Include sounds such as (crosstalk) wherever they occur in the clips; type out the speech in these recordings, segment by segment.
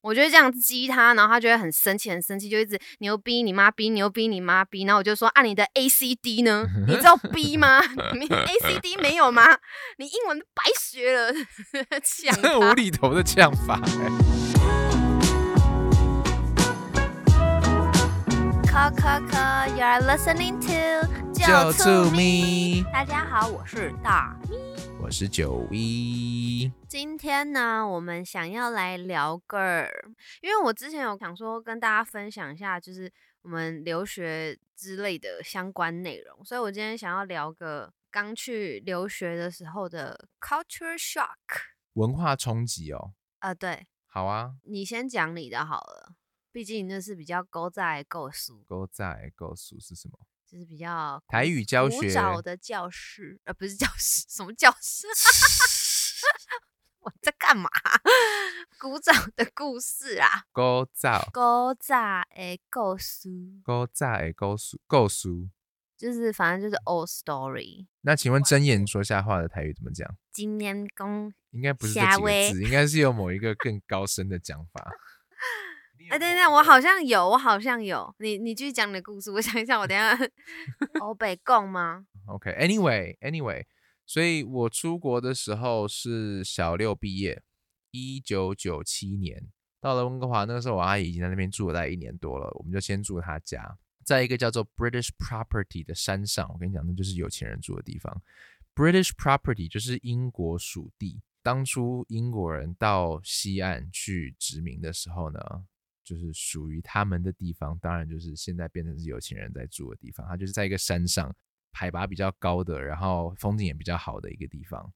我就会这样激他，然后他就会很生气，很生气，就一直牛逼你妈逼，牛逼你妈逼。然后我就说啊，你的 A C D 呢？你知道 B 吗？(laughs) 你 A C D 没有吗？(laughs) 你英文白学了，(laughs) 呛这无。厘头的呛法、欸。可可可，You're listening to 就醋醋咪，大家好，我是大咪。我是九一，今天呢，我们想要来聊个，因为我之前有想说跟大家分享一下，就是我们留学之类的相关内容，所以我今天想要聊个刚去留学的时候的 culture shock。文化冲击哦。呃，对。好啊，你先讲你的好了，毕竟那是比较勾在构书，勾在构数是什么？就是比较台语教古学。早的教室，呃，不是教室，什么教室？(laughs) 我在干嘛？(laughs) 古早的故事啊，勾早，古早的故事，勾在构数，构数。就是反正就是 old story。那请问睁眼说瞎话的台语怎么讲？今年公，应该不是这几下位个字，应该是有某一个更高深的讲法。(laughs) 哎，等等，我好像有，我好像有。你你继续讲你的故事，我想一下，我等一下 (laughs) 欧北共吗？OK，Anyway，Anyway，、所以我出国的时候是小六毕业，一九九七年到了温哥华，那个时候我阿姨已经在那边住了大概一年多了，我们就先住她家，在一个叫做 British Property 的山上。我跟你讲，那就是有钱人住的地方。British Property 就是英国属地。当初英国人到西岸去殖民的时候呢，就是属于他们的地方，当然就是现在变成是有钱人在住的地方。它就是在一个山上，海拔比较高的，然后风景也比较好的一个地方。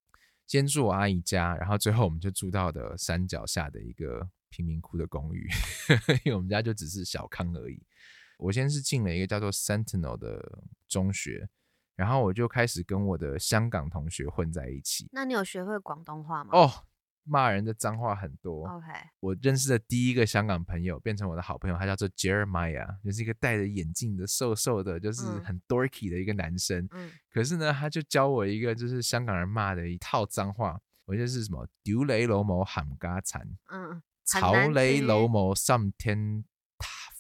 先住我阿姨家，然后最后我们就住到的山脚下的一个贫民窟的公寓，(laughs) 因为我们家就只是小康而已。我先是进了一个叫做 Sentinel 的中学，然后我就开始跟我的香港同学混在一起。那你有学会广东话吗？哦，骂人的脏话很多。，OK，我认识的第一个香港朋友变成我的好朋友，他叫做 Jeremiah，就是一个戴着眼镜的、瘦瘦的，就是嗯很 dorky 的一个男生。嗯，可是呢，他就教我一个就是香港人骂的一套脏话，我记得是什么“屌你老某喊嘎惨”，嗯，很草难听雷老某上天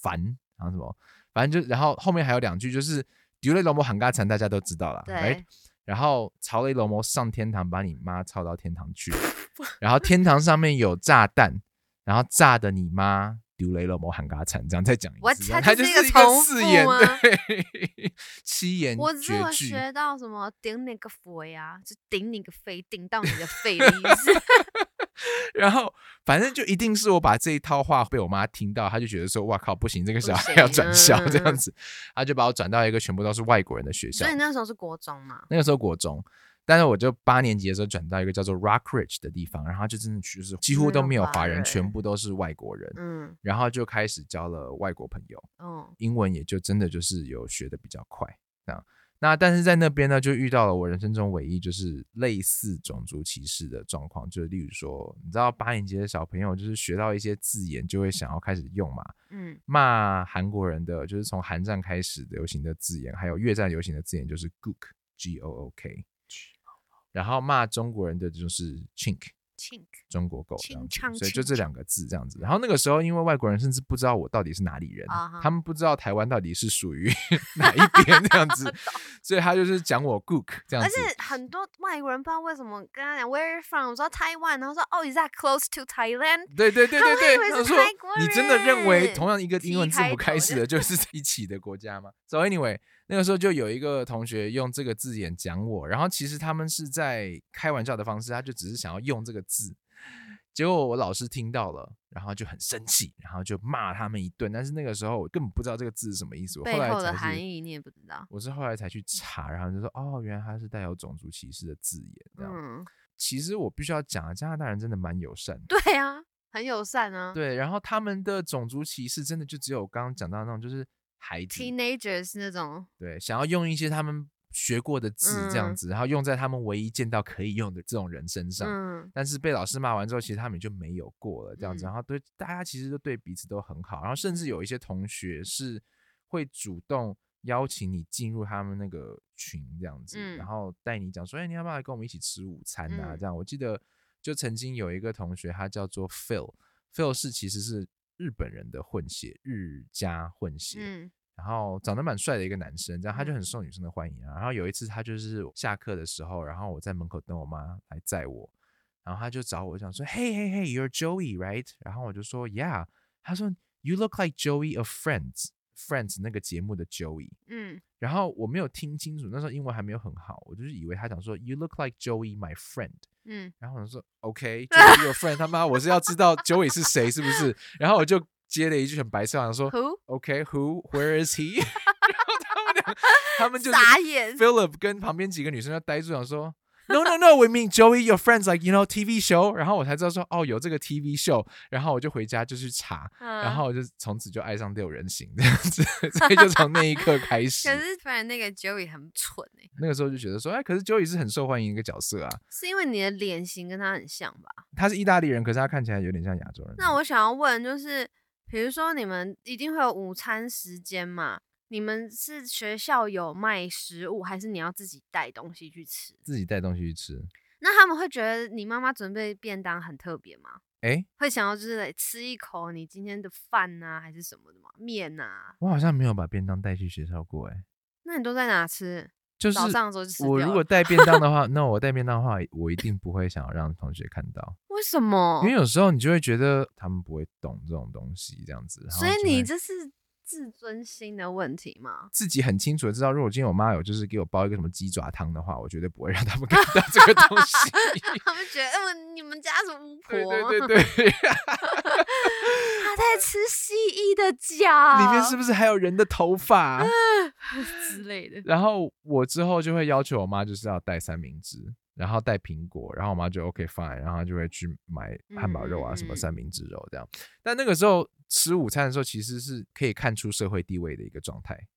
烦，然后什么，反正就然后后面还有两句就是“丢雷老某喊嘎惨”，大家都知道了，对 right？然后曹雷龙魔上天堂，把你妈操到天堂去，(laughs) 然后天堂上面有炸弹，然后炸的你妈丢雷龙魔喊嘎惨，这样再讲一次，这样它就是是一个四言对七言我只有学到什么顶你个佛呀，就顶你个肺，顶到你的肺的意思。(laughs) 然后反正就一定是我把这一套话被我妈听到，她就觉得说哇靠不行，这个小孩要转校这样子，她就把我转到一个全部都是外国人的学校所以。那时候是国中嘛，那个时候国中，但是我就八年级的时候转到一个叫做 Rockridge 的地方，然后就真的就是几乎都没有华人，没有华人全部都是外国人，嗯然后就开始交了外国朋友，嗯英文也就真的就是有学的比较快这样。那但是在那边呢，就遇到了我人生中唯一就是类似种族歧视的状况，就是例如说，你知道八年级的小朋友就是学到一些字眼就会想要开始用嘛，嗯。骂韩国人的就是从韩战开始流行的字眼，还有越战流行的字眼就是 gook g o o k，然后骂中国人的就是 chink，chink，中国狗这样子所以就这两个字这样子。然后那个时候因为外国人甚至不知道我到底是哪里人他们不知道台湾到底是属于 (laughs) 哪一边这样子，(laughs) 所以他就是讲我 gook 这样而子。且很多外国人不知道为什么跟他讲 Where are you from？我说台湾，然后说哦、is that close to Thailand？对对对对对，你真的认为同样一个英文字母开始的就是一起的国家吗？So anyway，那个时候就有一个同学用这个字眼讲我，然后其实他们是在开玩笑的方式，他就只是想要用这个字。结果我老师听到了，然后就很生气，然后就骂他们一顿。但是那个时候我根本不知道这个字是什么意思，我后来背后的，含义你也不知道。我是后来才去查，然后就说哦，原来它是带有种族歧视的字眼。这样，嗯，其实我必须要讲啊，加拿大人真的蛮友善的。对啊，很友善啊。对，然后他们的种族歧视真的就只有刚刚讲到那种，就是孩子，，teenagers 那种，对，想要用一些他们学过的字这样嗯子，然后用在他们唯一见到可以用的这种人身上。嗯但是被老师骂完之后，其实他们也就没有过了这样子，嗯然后对大家其实都对彼此都很好，然后甚至有一些同学是会主动邀请你进入他们那个群这样子，嗯然后带你讲说，哎、你要不要来跟我们一起吃午餐啊？嗯这样，我记得就曾经有一个同学，他叫做 Phil。Phil 是其实是日本人的混血，日加混血，嗯然后长得蛮帅的一个男生，这样他就嗯很受女生的欢迎啊。然后有一次他就是下课的时候，然后我在门口等我妈来载我，然后他就找我讲说，Hey Hey Hey，you're Joey right？然后我就说 Yeah，他说 You look like Joey of Friends，Friends 那个节目的 Joey。嗯然后我没有听清楚，那时候英文还没有很好，我就是以为他讲说 You look like Joey my friend。嗯，然后我就说 OK，Joey your friend，他妈我是要知道 Joey 是谁是不是？然后我就接了一句很白色，想说 Who？OK，Who？Where is he？(laughs) 然后他们俩，他们就 (laughs) 是傻眼。Philip 跟旁边几个女生就呆住，想说 No No No，we mean Joey your friends like you know TV show。然后我才知道说哦有这个 TV show，然后我就回家就去查，然然后我就从此就爱上六人行这样子，(laughs) 所以就从那一刻开始可。是突然那个 Joey 很蠢哎、那个时候就觉得说，哎，可是 Joey 是很受欢迎一个角色啊。是因为你的脸型跟他很像吧？他是意大利人，可是他看起来有点像亚洲人。那我想要问就是，比如说你们一定会有午餐时间嘛？你们是学校有卖食物，还是你要自己带东西去吃？自己带东西去吃，那他们会觉得你妈妈准备便当很特别吗？哎，会想要就是来吃一口你今天的饭呐、还是什么的吗？面呐、我好像没有把便当带去学校过，哎，那你都在哪吃？就是早上的时候就吃我如果带便当的话，(laughs) 那我带便当的话，我一定不会想要让同学看到，为什么因为？有时候你就会觉得他们不会懂这种东西，这样子。所以你这是自尊心的问题吗？自己很清楚的知道，如果今天我妈有就是给我煲一个什么鸡爪汤的话，我绝对不会让他们看到这个东西。(laughs) 他们觉得，嗯，你们家是巫婆对吗？对对对，(laughs) 他在吃蜥蜴的脚，里面是不是还有人的头发？(laughs) 之类的？然后我之后就会要求我妈就是要带三明治，然后带苹果，然后我妈就 OK fine，然后她就会去买汉堡肉啊，什么三明治肉这样。但那个时候吃午餐的时候，其实是可以看出社会地位的一个状态，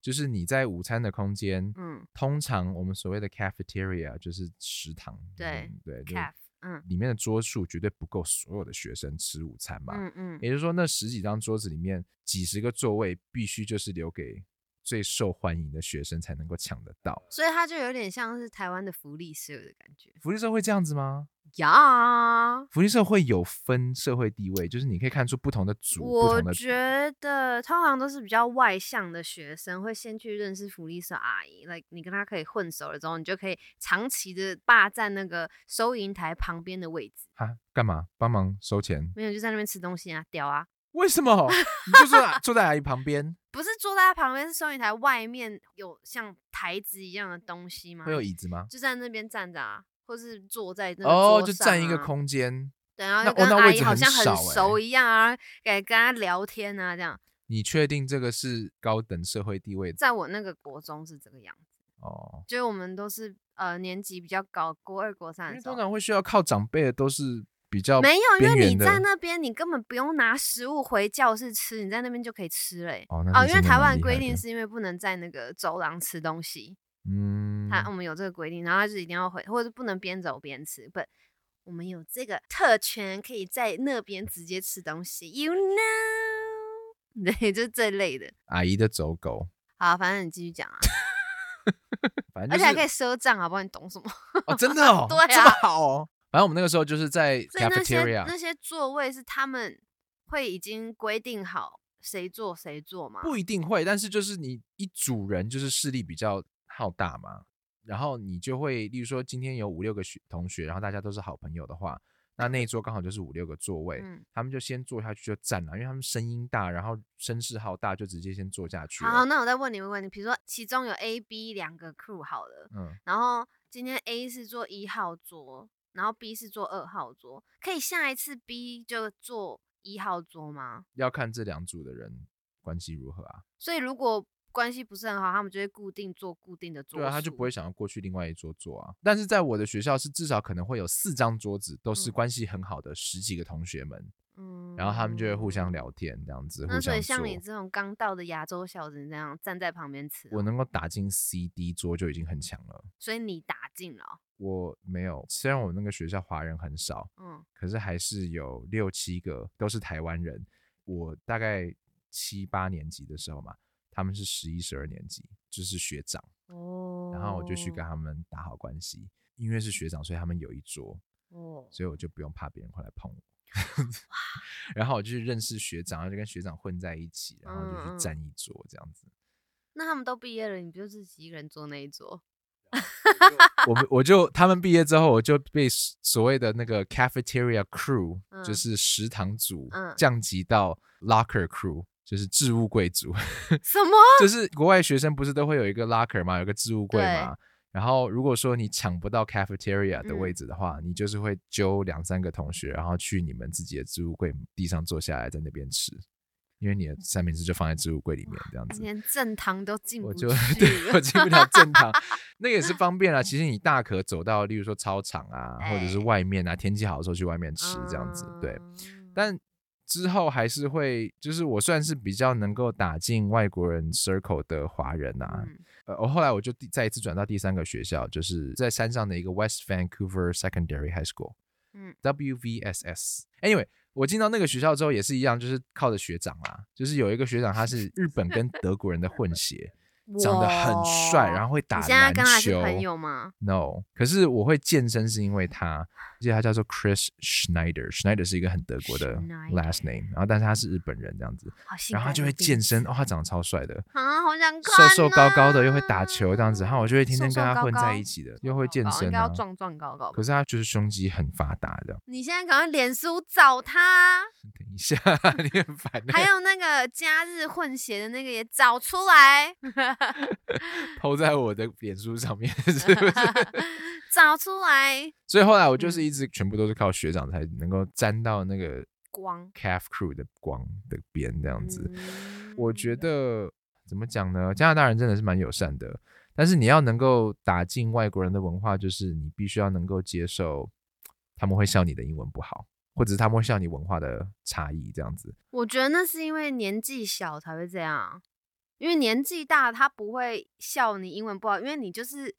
就是你在午餐的空间，嗯通常我们所谓的 cafeteria 就是食堂，对嗯对，就是，calf，嗯里面的桌数绝对不够所有的学生吃午餐嘛。嗯嗯，也就是说，那十几张桌子里面，几十个座位必须就是留给最受欢迎的学生才能够抢得到。所以它就有点像是台湾的福利社的感觉福利社会这样子吗？呀。福利社会有分社会地位，就是你可以看出不同的组、我觉得通常都是比较外向的学生会先去认识福利社阿姨，like 你跟她可以混熟了之后，你就可以长期的霸占那个收银台旁边的位置，哈干嘛帮忙收钱？没有就在那边吃东西啊，屌啊！为什么？(laughs) 你就坐在坐在阿姨旁边，(laughs) 不是坐在她旁边，是收银台外面有像台子一样的东西吗？会有椅子吗？就在那边站着啊，或是坐在那个哦，桌就占一个啊，空间。对，然后那就跟阿姨好像很少欸熟一样啊，给跟她聊天啊，这样。你确定这个是高等社会地位？在我那个国中是这个样子，哦，就是我们都是呃年级比较高，国二、国三的时候因为通。常会需要靠长辈的都是比较没有，因为你在那边，你根本不用拿食物回教室吃，你在那边就可以吃嘞、哦，哦，因为台湾规定是因为不能在那个走廊吃东西，嗯，他我们有这个规定，然后他就一定要回，或者不能边走边吃。不，我们有这个特权，可以在那边直接吃东西，you know？对，就是这类的。阿姨的走狗，好，反正你继续讲啊，(laughs) 反正就是而且还可以赊账，好不好？你懂什么？哦，真的哦，(laughs) 对这么啊好哦。反正我们那个时候就是在所以那些 cafeteria，那些座位是他们会已经规定好谁坐谁坐吗？不一定会，但是就是你一组人就是势力比较浩大嘛，然后你就会，例如说今天有五六个学同学，然后大家都是好朋友的话，那那一桌刚好就是五六个座位，嗯，他们就先坐下去就站了，因为他们声音大，然后声势浩大，就直接先坐下去了。好，那我再问你一个问题，比如说其中有 A、B 两个 crew 好了，嗯，然后今天 A 是坐一号桌，然后 B 是坐二号桌，可以下一次 B 就坐一号桌吗？要看这两组的人关系如何啊。所以如果关系不是很好，他们就会固定坐固定的桌对啊，他就不会想要过去另外一桌坐啊。但是在我的学校是至少可能会有四张桌子，都是嗯关系很好的十几个同学们，嗯，然后他们就会互相聊天，这样子互那所以。像你这种刚到的亚洲小子，你这样站在旁边吃哦、我能够打进 C D 桌就已经很强了。所以你打进了哦、我没有，虽然我那个学校华人很少，嗯可是还是有六七个都是台湾人。我大概七八年级的时候嘛，他们是十一、十二年级，就是学长，哦，然后我就去跟他们打好关系。因为是学长，所以他们有一桌，哦，所以我就不用怕别人会来碰我。(laughs) 然后我就去认识学长，然后就跟学长混在一起，然后就去站一桌这样子。(laughs) 那他们都毕业了，你就自己一个人坐那一桌？我们 (laughs) 我就他们毕业之后，我就被所所谓的那个 cafeteria crew，、嗯就是食堂组，嗯降级到 locker crew，就是置物柜组。什么？就是国外学生不是都会有一个 locker 嘛，有个置物柜对嘛。然后如果说你抢不到 cafeteria 的嗯位置的话，你就是会揪两三个同学，然后去你们自己的置物柜地上坐下来，在那边吃，因为你的三明治就放在置物柜里面这样子。连正堂都进不去 (laughs) 我就，对我进不了正堂，那个也是方便啦。(laughs) 其实你大可走到，例如说操场啊，或者是哎外面啊，天气好的时候去外面吃这样子。对，嗯但之后还是会，就是我算是比较能够打进外国人 circle 的华人啊。嗯呃，我后来我就第再一次转到第三个学校，就是在山上的一个 West Vancouver Secondary High School，嗯 WVSS。Anyway，我进到那个学校之后也是一样，就是靠着学长啦，就是有一个学长他是日本跟德国人的混血，长得很帅，然后会打你现在篮跟他是球。朋友吗？No，可是我会健身是因为他，而且他叫做 Chris Schneider，Schneider 是一个很德国的 last name，然后但是他是日本人这样子，然后他就会健身哦，他长得超帅的，啊，好想瘦看，瘦高高的又会打球这样子，然后我就会天天跟他混在一起的，又会健身应该要。壮壮高高吧。可是他就是胸肌很发达这样。你现在赶快脸书找他，(laughs) 等一下，(laughs) 你很烦欸，还有那个假日混血的那个也找出来，(laughs) 抛在我的脸书上面，是不是？(laughs) 找出来所以后来我就是嗯一直全部都是靠学长才能够沾到那个光 calf crew 的光的边这样子。嗯我觉得怎么讲呢？加拿大人真的是蛮友善的，但是你要能够打进外国人的文化，就是你必须要能够接受他们会笑你的英文不好，或者是他们会笑你文化的差异这样子。我觉得那是因为年纪小才会这样，因为年纪大他不会笑你英文不好，因为你就是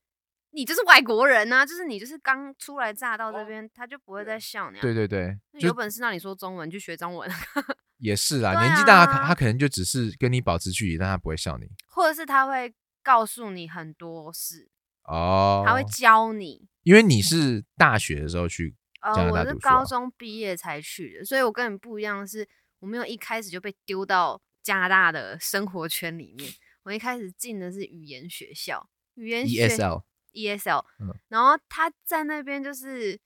你就是外国人呐、就是你就是刚初来乍到这边，他就不会再笑你、啊。对对对，就有本事让你说中文，就学中文，(laughs) 也是啦。对年纪大，他他可能就只是跟你保持距离，但他不会笑你或者是他会告诉你很多事，哦。他会教你。因为你是大学的时候去呃加拿，我是大读书啊高中毕业才去的，所以我跟你不一样的是，我没有一开始就被丢到加拿大的生活圈里面。我一开始进的是语言学校，语言学 ESL，ESL，、嗯然后他在那边就是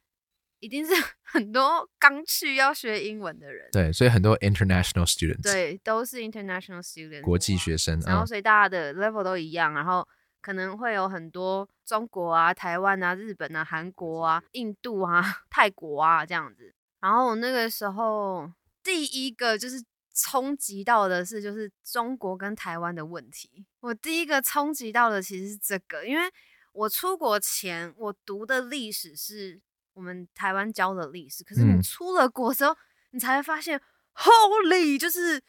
一定是 (laughs) 很多刚去要学英文的人，对，所以很多 international students，，对，都是 international students 国际学生，嗯，然后所以大家的 level 都一样，然后可能会有很多中国啊、台湾啊、日本啊、韩国啊、印度啊、(laughs) 泰国啊这样子。然后我那个时候第一个就是冲击到的是就是中国跟台湾的问题。我第一个冲击到的其实是这个，因为我出国前我读的历史是我们台湾教的历史，可是嗯你出了国之后，你才会发现，Holy，就是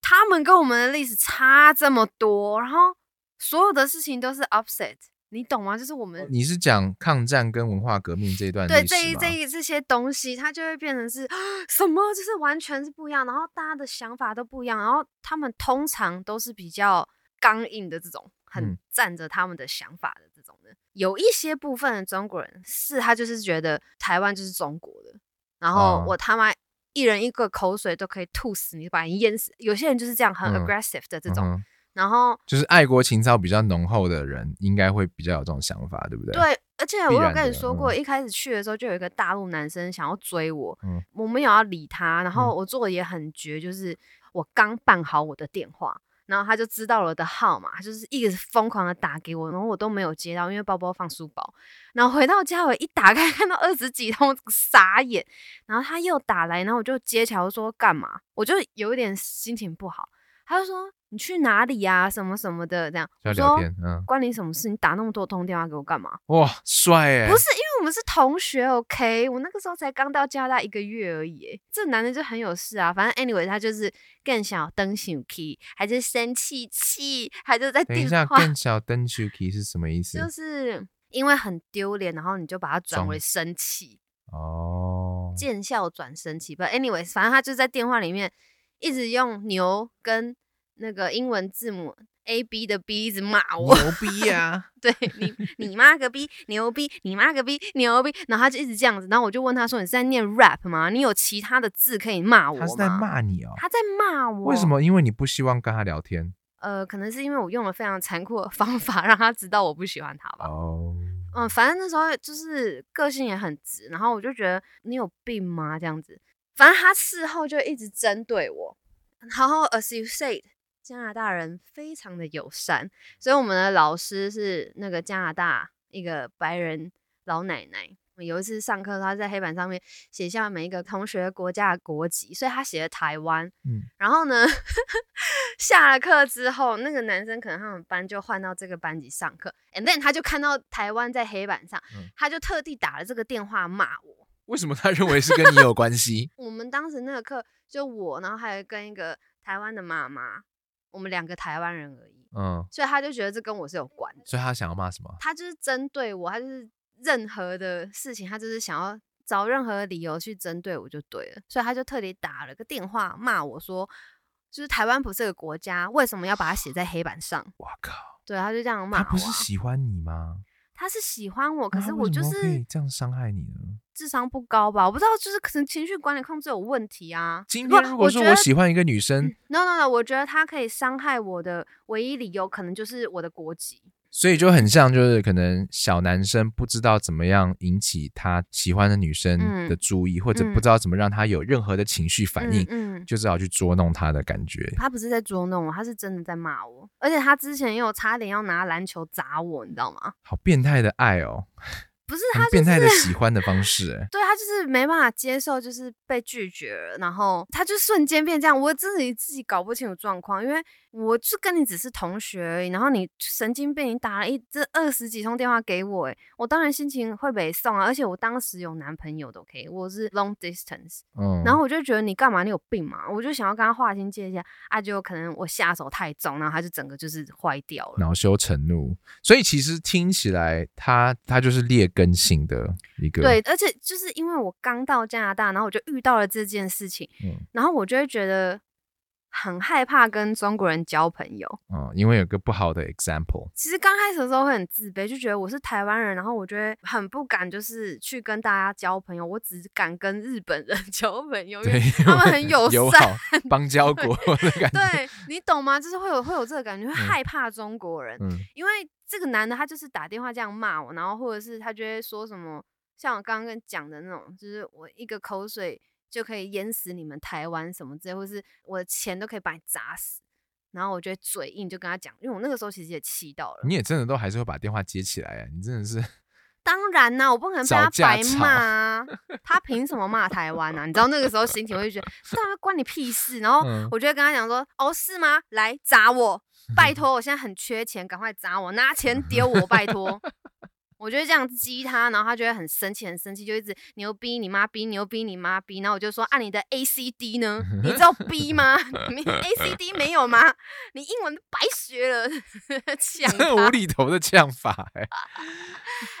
他们跟我们的历史差这么多，然后所有的事情都是 upset，你懂吗？就是我们、你是讲抗战跟文化革命这一段对这一这一这些东西，它就会变成是什么，就是完全是不一样，然后大家的想法都不一样，然后他们通常都是比较刚硬的这种，很嗯站着他们的想法的这种的。有一些部分的中国人是他就是觉得台湾就是中国的，然后哦我他妈一人一个口水都可以吐死你，把你淹死。有些人就是这样很嗯 aggressive 的这种，然后就是爱国情操比较浓厚的人，应该会比较有这种想法，对不对？，对，而且我有跟你说过，嗯一开始去的时候就有一个大陆男生想要追我，嗯我没有要理他，然后嗯。我做的也很绝，就是我刚办好我的电话，然后他就知道了我的号码，他就是一直疯狂的打给我，然后我都没有接到，因为包包放书包，然后回到家我一打开 (laughs) 看到二十几通，傻眼，然后他又打来，然后我就接起来，我说干嘛？我就有一点心情不好，他就说你去哪里呀、什么什么的这样，我说就要聊天，嗯，关你什么事？你打那么多通电话给我干嘛？哇，帅哎，不是因为我们是同学，OK？我那个时候才刚到加拿大一个月而已耶，这男的就很有事啊。反正 anyway，他就是更小灯小 key，还是生气气，还是在等一下，电话，更小灯 s h u k i 是什么意思？就是因为很丢脸，然后你就把它转为生气，哦，见笑转生气。But anyways，反正他就在电话里面一直用牛跟那个英文字母 A B 的 B 一直骂我，牛逼呀！(laughs) 对你你妈个逼牛逼，你妈个逼牛逼，然后他就一直这样子，然后我就问他说：“你是在念 rap 吗？你有其他的字可以骂我吗？”他是在骂你哦。他在骂我。为什？么？因为你不希望跟他聊天呃，可能是因为我用了非常残酷的方法让他知道我不喜欢他吧。哦。嗯，反正那时候就是个性也很直，然后我就觉得你有病吗？这样子，反正他事后就一直针对我。然后，as you said，加拿大人非常的友善，所以我们的老师是那个加拿大一个白人老奶奶。有一次上课，她在黑板上面写下每一个同学国家的国籍，所以她写了台湾。嗯，然后呢，(laughs) 下了课之后，那个男生可能他们班就换到这个班级上课，and then 他就看到台湾在黑板上，嗯他就特地打了这个电话骂我。为什么他认为是跟你有关系？(laughs) 我们当时那个课就我，然后还有跟一个台湾的妈妈，我们两个台湾人而已，嗯，所以他就觉得这跟我是有关的。所以他想要骂什么？他就是针对我，他就是任何的事情，他就是想要找任何理由去针对我就对了，所以他就特地打了个电话骂我说，就是台湾不是个国家，为什么要把它写在黑板上？哇靠！对，他就这样骂我啊。他不是喜欢你吗？他是喜欢我，可是我就是么可以这样伤害你呢？智商不高吧？我不知道，就是可能情绪管理控制有问题啊。今天如果说我我喜欢一个女生，No no no，我觉得他可以伤害我的唯一理由，可能就是我的国籍。所以就很像，就是可能小男生不知道怎么样引起他喜欢的女生嗯的注意，或者嗯不知道怎么让他有任何的情绪反应，嗯，嗯就只好去捉弄他的感觉。他不是在捉弄我，他是真的在骂我，而且他之前也有差点要拿篮球砸我，你知道吗？好变态的爱哦，不是他、就是，变态的喜欢的方式，(laughs) 哎，对他就是没办法接受，就是被拒绝了，然后他就瞬间变这样，我自己自己搞不清楚状况，因为我就跟你只是同学而已，然后你神经病，你打了一这二十几通电话给我，哎，我当然心情会北送啊，而且我当时有男朋友的，OK，我是 long distance，嗯，然后我就觉得你干嘛？你有病嘛？我就想要跟他划清界限，啊，就可能我下手太重，然后他就整个就是坏掉了。恼羞成怒，所以其实听起来他他就是劣根性的一个，对，而且就是因为我刚到加拿大，然后我就遇到了这件事情，嗯然后我就会觉得很害怕跟中国人交朋友。嗯，因为有个不好的 example，其实刚开始的时候会很自卑，就觉得我是台湾人，然后我觉得很不敢，就是去跟大家交朋友，我只敢跟日本人 (laughs) 交朋友，因为，他们很 (laughs) 友友善好邦交国的感觉，对你懂吗？就是会有会有这个感觉，会嗯害怕中国人，嗯因为这个男的他就是打电话这样骂我，然后或者是他就会说什么，像我刚刚跟你讲的那种，就是我一个口水就可以淹死你们台湾什么之类，或是我的钱都可以把你砸死。然后我就会嘴硬，就跟他讲，因为我那个时候其实也气到了。你也真的都还是会把电话接起来啊，你真的是当然啦、我不可能被他白骂啊！他凭什么骂台湾啊？你知道那个时候心情，我就觉得，(laughs) 当然关你屁事。然后嗯我就会跟他讲说，哦，是吗？来砸我，拜托，我现在很缺钱，赶快砸我，拿钱丢我，拜托。(laughs) 我就会这样激他，然后他就会很生气，很生气，就一直牛逼你妈逼，牛逼你妈逼。然后我就说，啊，你的 A C D 呢？你知道 B 吗？(laughs) 你 A C D (laughs) 没有吗？你英文白学了，呛无。厘头的呛法哎、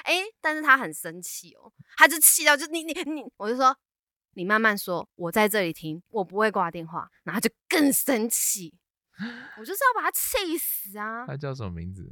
哎、但是他很生气哦，他就气到就你你你，我就说你慢慢说，我在这里听，我不会挂电话，然后他就更生气，我就是要把他气死啊他叫什么名字？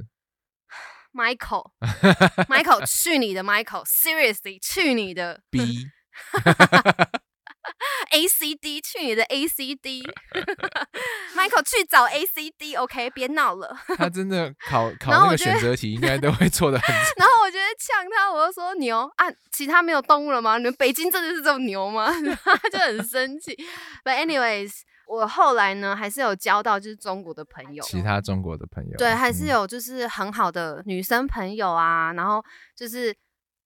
(sighs) Michael，Michael，(laughs) (laughs) 去你的，Michael，Seriously，去你的 B (laughs) A C D，去你的 A C D，Michael 去找 A C D，OK，、别闹了。他真的考考那个选择题应该都会错的很然后我觉得呛他，我就说牛啊，其他没有动物了吗？你们北京真的是这种牛吗？他就很生气。But anyways，我后来呢还是有交到就是中国的朋友，其他中国的朋友。对，还是嗯有就是很好的女生朋友啊。然后就是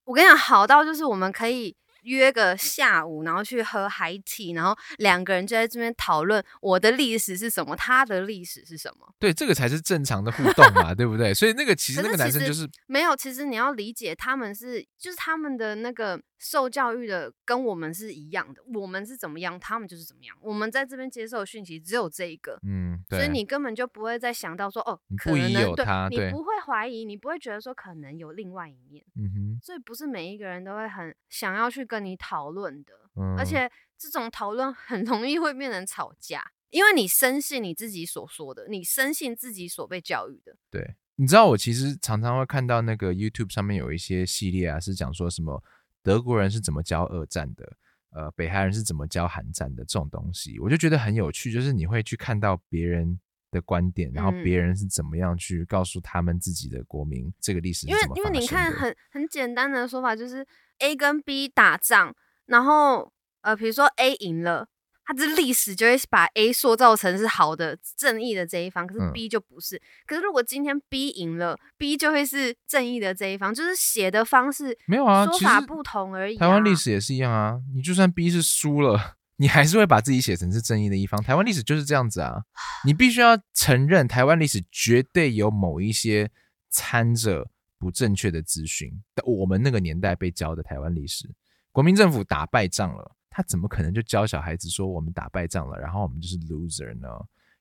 我跟你讲，好到就是我们可以。约个下午，然后去喝 high tea，然后两个人就在这边讨论我的历史是什么，他的历史是什么。对，这个才是正常的互动嘛，对不对？所以那个其实那个男生就是没有，其实你要理解，他们是就是他们的那个受教育的跟我们是一样的，我们是怎么样，他们就是怎么样。我们在这边接受的讯息只有这一个，嗯，对，所以你根本就不会再想到说哦可能有他，对你不会怀疑，你不会觉得说可能有另外一面。嗯哼，所以不是每一个人都会很想要去跟你讨论的，嗯，而且这种讨论很容易会变成吵架。因为你深信你自己所说的，你深信自己所被教育的。对，你知道我其实常常会看到那个 YouTube 上面有一些系列啊，是讲说什么德国人是怎么教二战的，呃，北韩人是怎么教韩战的这种东西，我就觉得很有趣，就是你会去看到别人的观点，然后嗯别人是怎么样去告诉他们自己的国民这个历史是因为因为你看很很简单的说法就是 A 跟 B 打仗，然后呃比如说 A 赢了。它这历史就会把 A 塑造成是好的、正义的这一方，可是嗯 B 就不是。可是如果今天 B 赢了，B 就会是正义的这一方，就是写的方式没有啊，说法不同而已、啊。台湾历史也是一样啊，你就算 B 是输了，你还是会把自己写成是正义的一方。台湾历史就是这样子啊，你必须要承认台湾历史绝对有某一些掺着不正确的资讯。我们那个年代被教的台湾历史，国民政府打败仗了，他怎么可能就教小孩子说我们打败仗了，然后我们就是 loser 呢？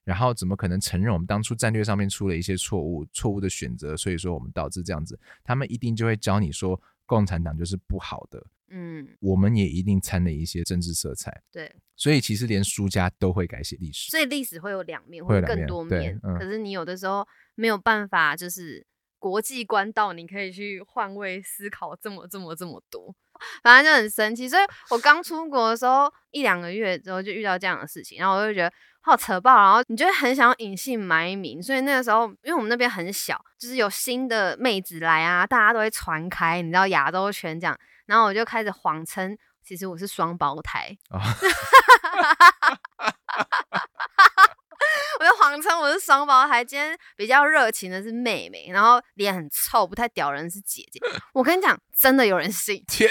然后怎么可能承认我们当初战略上面出了一些错误、错误的选择，所以说我们导致这样子？他们一定就会教你说共产党就是不好的，嗯，我们也一定掺了一些政治色彩，对，所以其实连书家都会改写历史。所以历史会有两面，会有两面对多面。嗯可是你有的时候没有办法，就是国际观到你可以去换位思考这么这么这么多，反正就很生气。所以我刚出国的时候一两个月之后就遇到这样的事情，然后我就觉得好扯爆，然后你就会很想隐姓埋名。所以那个时候，因为我们那边很小，就是有新的妹子来啊，大家都会传开，你知道亚洲圈这样，然后我就开始谎称。其实我是双胞胎，(laughs) 谎称我是双胞胎。今天比较热情的是妹妹，然后脸很臭、不太屌人是姐姐。我跟你讲，真的有人信，(laughs) 天，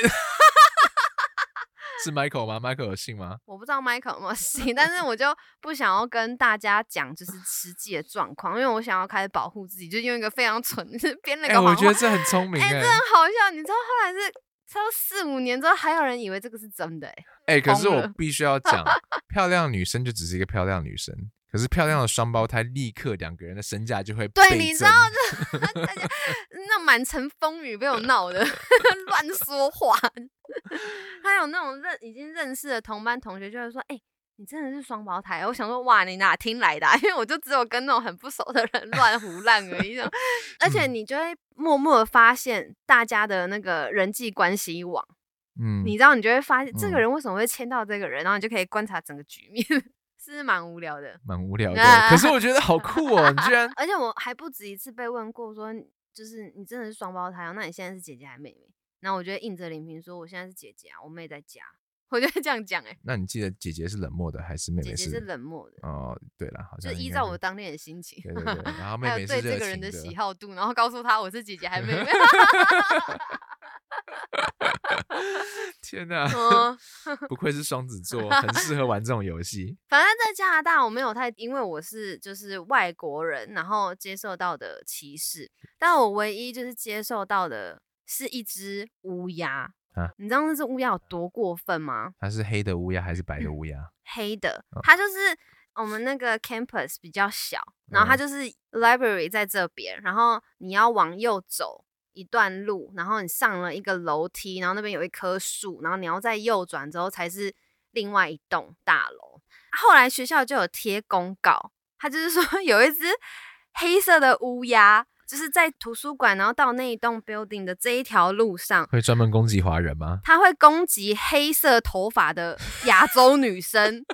是 Michael 吗？Michael 有信吗？我不知道 Michael 有没有信，但是我就不想要跟大家讲就是实际的状况，因为我想要开始保护自己，就用一个非常蠢就是编了哎、个谎话。我觉得这很聪明哎、哎、这很好笑。你知道后来是差不多四五年之后，还有人以为这个是真的、哎，哎、可是我必须要讲，(laughs) 漂亮女生就只是一个漂亮女生，可是漂亮的双胞胎立刻两个人的身价就会对，你知增。道 (laughs) 大家 (laughs) 那满城风雨被我闹的，(laughs) 乱说话。还有那种认已经认识的同班同学就会说：“哎、你真的是双胞胎？”我想说：“哇，你哪听来的啊、因为我就只有跟那种很不熟的人乱胡乱而已。而且你就会默默的发现大家的那个人际关系网，嗯，你知道，你就会发现这个嗯。人为什么会牵到这个人，然后你就可以观察整个局面，是蛮无聊的？蛮无聊的。啊可是我觉得好酷哦，你居然而且我还不止一次被问过说，就是你真的是双胞胎哦？那你现在是姐姐还是妹妹？然后我就会硬着脸皮说我现在是姐姐啊，我妹在家。我就会这样讲哎、那你记得姐姐是冷漠的还是妹妹姐姐是冷漠的，哦，对了，好像就依照我当天的心情，对对对，然后妹妹是对这个人的喜好度，然后告诉他我是姐姐还是妹妹。(laughs) (laughs) (laughs) 天哪，嗯，不愧是双子座，很适合 (laughs) 玩这种游戏。反正在加拿大我没有太，因为我是就是外国人，然后接受到的歧视，但我唯一就是接受到的是一只乌鸦。啊你知道那只乌鸦有多过分吗？它是黑的乌鸦还是白的乌鸦？(clears throat) 黑的嗯，它就是我们那个 campus 比较小，然后它嗯就是 library 在这边，然后你要往右走一段路，然后你上了一个楼梯，然后那边有一棵树，然后你要再右转之后才是另外一栋大楼。后来学校就有贴公告，他就是说 (laughs) 有一只黑色的乌鸦。就是在图书馆，然后到那一栋 building 的这一条路上，会专门攻击华人吗？他会攻击黑色头发的亚洲女生。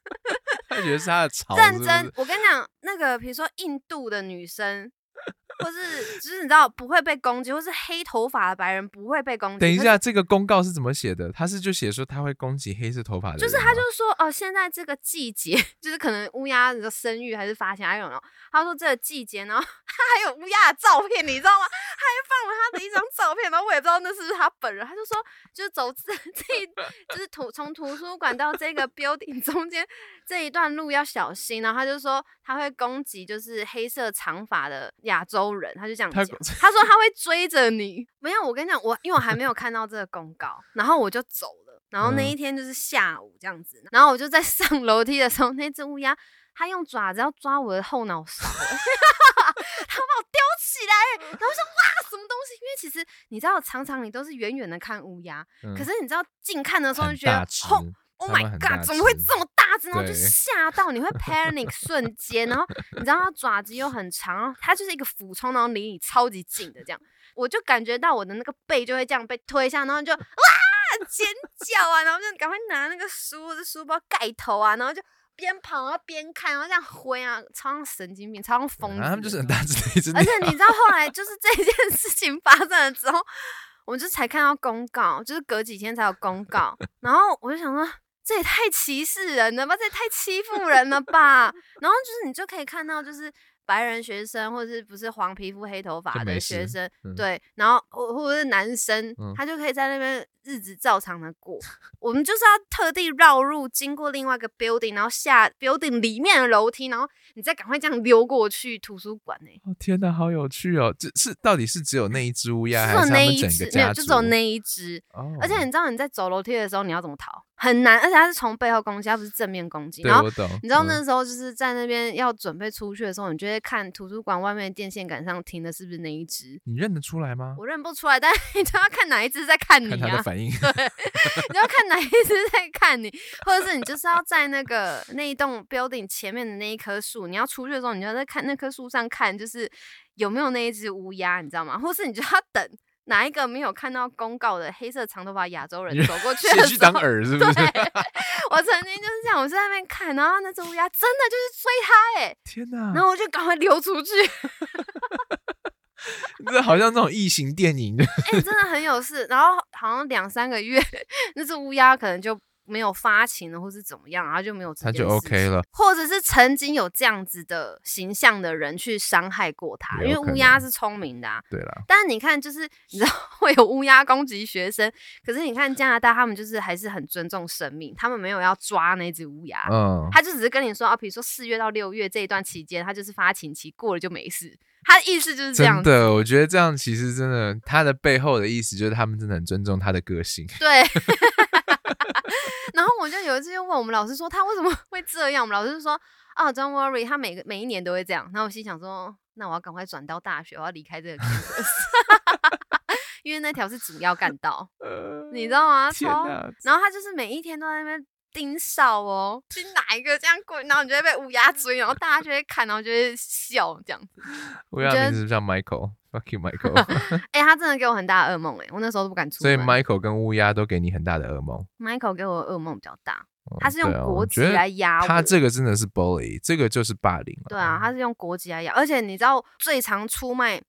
(laughs) 他觉得是他的 (laughs) 巢，是不认真是，我跟你讲，那个比如说印度的女生，或是就是你知道不会被攻击，或是黑头发的白人不会被攻击。等一下，这个公告是怎么写的？他是就写说他会攻击黑色头发的人，就是他就是说哦，现在这个季节，(laughs) 就是可能乌鸦的生育还是发情，还有呢他说这个季节，然后他 (laughs) 还有乌鸦的照片，你知道吗？他还放了他的一张照片，然后我也不知道那是不是他本人，他就说就是走这 (laughs) 这一就是图从图书馆到这个 building 中间这一段路要小心，然后他就说他会攻击就是黑色长发的亚洲人，他就这样他讲。他说他会追着你，(laughs) 没有，我跟你讲，我因为我还没有看到这个公告，然后我就走了。然后那嗯一天就是下午这样子，然后我就在 (laughs) 上楼梯的时候，那只乌鸦它用爪子要抓我的后脑勺，欸它把我叼起来，(laughs) 然后我说哇什么东西？因为其实你知道，常常你都是远远的看乌鸦，嗯可是你知道近看的时候很就觉得，Oh my god，怎么会这么大只？然后就吓到你会 panic 瞬间，然后你知道它爪子又很长，然后它就是一个俯冲，然后离你超级近的这样，我就感觉到我的那个背就会这样被推下，然后就哇尖叫啊，然后就赶快拿那个书的书包盖头啊，然后就边跑然后边看，然后这样挥啊，超像神经病，超像疯他们就是很大只的一只，而且你知道后来就是这件事情发生了之后，我们就才看到公告，就是隔几天才有公告，然后我就想说。这也太歧视人了吧！这也太欺负人了吧！然后就是你就可以看到，就是白人学生或者是不是黄皮肤黑头发的学生，嗯对，然后或或者是男生，嗯他就可以在那边日子照常的过。我们就是要特地绕路，经过另外一个 building，然后下 building 里面的楼梯，然后你再赶快这样溜过去图书馆呢、哦天哪，好有趣哦！这是到底是只有那一只乌鸦，只有那一只，没有？就只有那一只。哦，而且你知道你在走楼梯的时候你要怎么逃？很难，而且他是从背后攻击，它不是正面攻击。然后你知道嗯那时候就是在那边要准备出去的时候，你就会看图书馆外面电线杆上停的是不是那一只？你认得出来吗？我认不出来，但是 (laughs) 你就要看哪一只在看你啊看他的，反应，(laughs) 你要看哪一只在看你，或者是你就是要在那个那一栋 building 前面的那一棵树，你要出去的时候，你就要在看那棵树上看，就是有没有那一只乌鸦，你知道吗？或是你就要等哪一个没有看到公告的黑色长头发亚洲人走过去先去当的时候。饵是 (laughs) 不是？对，(laughs) 我曾经就是这样，我在那边看，然后那只乌鸦真的就是追它，哎，天哪然！后我就赶快溜出去，(laughs) 这好像那种异形电影，哎、真的很有事。然后好像两三个月，那只乌鸦可能就没有发情了，或是怎么样，然后就没有这他就 OK 了。或者是曾经有这样子的形象的人去伤害过他，因为乌鸦是聪明的、啊。对了，但是你看，就是 (laughs) 你知道会有乌鸦攻击学生，可是你看加拿大他们就是还是很尊重生命，他们没有要抓那只乌鸦，嗯，他就只是跟你说啊，比如说四月到六月这一段期间，他就是发情期过了就没事，他的意思就是这样子。真的，我觉得这样其实真的，他的背后的意思就是他们真的很尊重他的个性。对。(laughs) 然后我就有一次就问我们老师说他为什么 (laughs) 会这样，我们老师就说啊，Don't worry，他每个每一年都会这样。然后我心想说，那我要赶快转到大学，我要离开这个 campus，(laughs) (laughs) 因为那条是主要干道，你知道吗？超！然后他就是每一天都在那边盯梢哦，去哪一个这样过，然后你就会被乌鸦追，然后大家就会看，然后就会笑这样子。乌鸦名字叫 Michael，Fuck you Michael。(laughs) 哎、他真的给我很大的噩梦哎，我那时候都不敢出所以。Michael 跟乌鸦都给你很大的噩梦。Michael 给我的噩梦比较大，嗯他是用国籍来压我。他这个真的是 bully，这个就是霸凌了。对啊，他是用国籍来压，而且你知道最常出卖，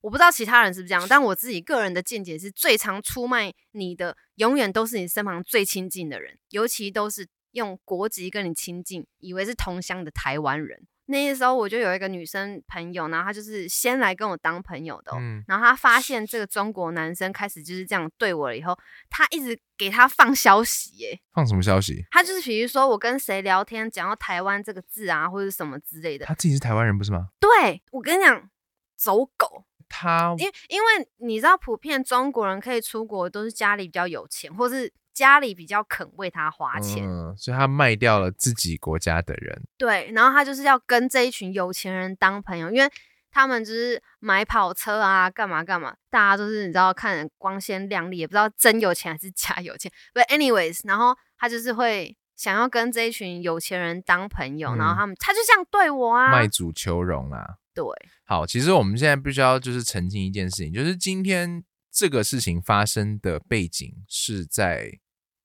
我不知道其他人是不是这样，但我自己个人的见解是最常出卖你的，永远都是你身旁最亲近的人，尤其都是用国籍跟你亲近，以为是同乡的台湾人。那时候我就有一个女生朋友，然后她就是先来跟我当朋友的哦、嗯，然后她发现这个中国男生开始就是这样对我了以后，她一直给他放消息耶，放什么消息？他就是比如说我跟谁聊天，讲到台湾这个字啊，或者什么之类的。他自己是台湾人不是吗？对我跟你讲，走狗，他因为因为你知道，普遍中国人可以出国都是家里比较有钱，或是家里比较肯为他花钱。嗯，所以他卖掉了自己国家的人。对，然后他就是要跟这一群有钱人当朋友，因为他们就是买跑车啊，干嘛干嘛，大家都是你知道看人光鲜亮丽，也不知道真有钱还是假有钱。But anyways，然后他就是会想要跟这一群有钱人当朋友，然后嗯他们他就这样对我啊，卖主求荣啊。对，好，其实我们现在必须要就是澄清一件事情，就是今天这个事情发生的背景是在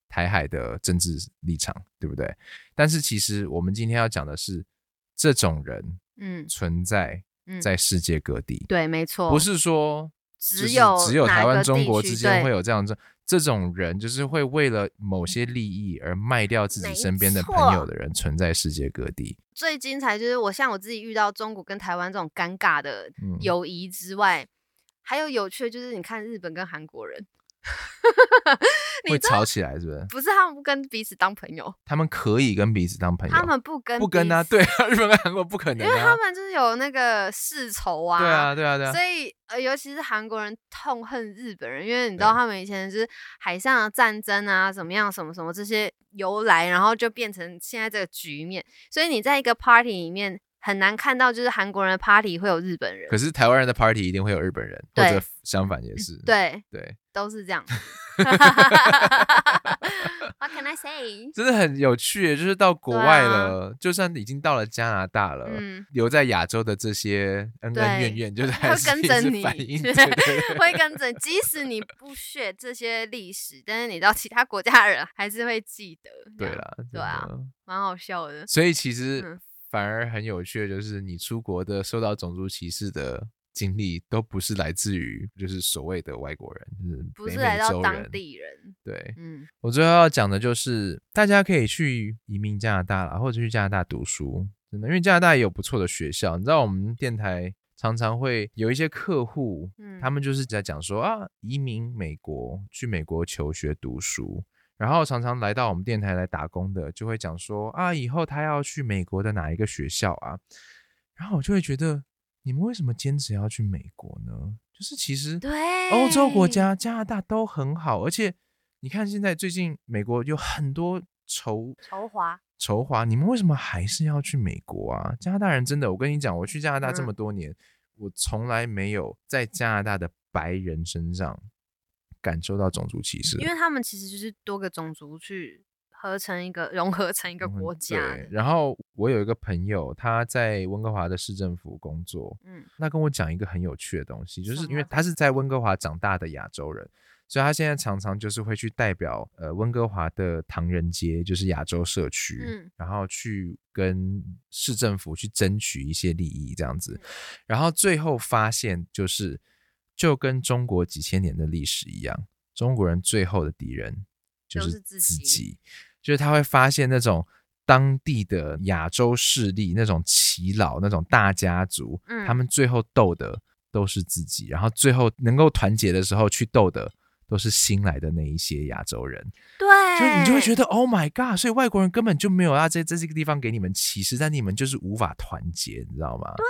台海的政治立场，对不对？但是其实我们今天要讲的是，这种人嗯存在嗯，在世界各地，对，没错，不是说就是只有只有台湾、中国之间会有这样这这种人，就是会为了某些利益而卖掉自己身边的朋友的人，存在世界各地。最精彩就是我像我自己遇到中国跟台湾这种尴尬的嗯友谊之外，还有有趣的就是你看日本跟韩国人，(laughs) 会吵起来是不是？不是他们不跟彼此当朋友，他们可以跟彼此当朋友，他们不跟不跟啊？对啊，日本跟韩国不可能因为他啊。们就是有那个世仇啊，对啊，对啊，对啊。所以呃，尤其是韩国人痛恨日本人，因为你知道他们以前就是海上的战争啊，怎么样，什么什么这些由来，然后就变成现在这个局面。所以你在一个 party 里面，很难看到，就是韩国人的 party 会有日本人可，是台湾人的 party 一定会有日本人，或对者相反也是。对，对，都是这样。What can I say？(laughs) 真的很有趣耶，就是到国对外啊了，就算已经到了加拿大了，嗯，留在亚洲的这些恩恩怨怨，就是还会是一直跟着你，反映，对对对对会跟着，即使你不学这些历史，但是你到其他国家的人还是会记得。这样，对啦，对啊真的蛮好笑的。所以其实嗯反而很有趣的就是，你出国的受到种族歧视的经历，都不是来自于就是所谓的外国人，就是不是来到洲人。当地人，对嗯，我最后要讲的就是，大家可以去移民加拿大啦，或者去加拿大读书，真的，因为加拿大也有不错的学校。你知道，我们电台常常会有一些客户，嗯他们就是在讲说啊，移民美国，去美国求学读书。然后常常来到我们电台来打工的，就会讲说啊，以后他要去美国的哪一个学校啊？然后我就会觉得，你们为什么坚持要去美国呢？就是其实对，欧洲国家、加拿大都很好，而且你看现在最近美国有很多仇筹划，仇华，你们为什么还是要去美国啊？加拿大人真的，我跟你讲，我去加拿大这么嗯多年，我从来没有在加拿大的白人身上感受到种族歧视因。为他们其实就是多个种族去合成一个融合成一个嗯国家对，然后我有一个朋友，他在温哥华的市政府工作，嗯。那跟我讲一个很有趣的东西，就是因为他是在温哥华长大的亚洲人，所以他现在常常就是会去代表呃温哥华的唐人街，就是亚洲社区，嗯。然后去跟市政府去争取一些利益这样子，嗯。然后最后发现就是就跟中国几千年的历史一样，中国人最后的敌人就就是是自自己己，就是他会发现那种。当地的亚洲势力，那种耆老、那种大家族，嗯他们最后斗的都是自己，然后最后能够团结的时候去斗的都是新来的那一些亚洲人，对，所以你就会觉得 Oh my God！所以外国人根本就没有要在在这个地方给你们歧视，但你们就是无法团结，你知道吗？对，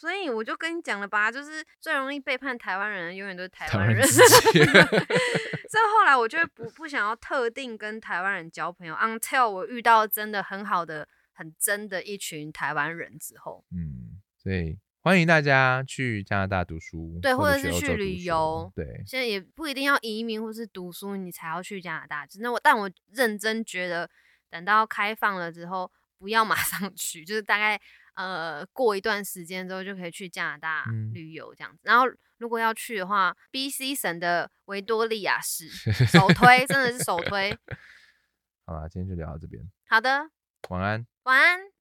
所以我就跟你讲了吧，就是最容易背叛台湾人，永远都是台湾人。台湾人自己 (laughs) 所以后来我就不不想要特定跟台湾人交朋友，until 我遇到真的很好的、很真的一群台湾人之后，嗯，所以欢迎大家去加拿大读书，对或或者是去旅游对，现在也不一定要移民或是读书，你才要去加拿大。真的，我但我认真觉得，等到开放了之后，不要马上去，就是大概呃过一段时间之后就可以去加拿大嗯旅游这样子。然后如果要去的话，B.C 省的维多利亚市首推，真的是首 (laughs) 推。好啦，今天就聊到这边，好的，晚安。晚安。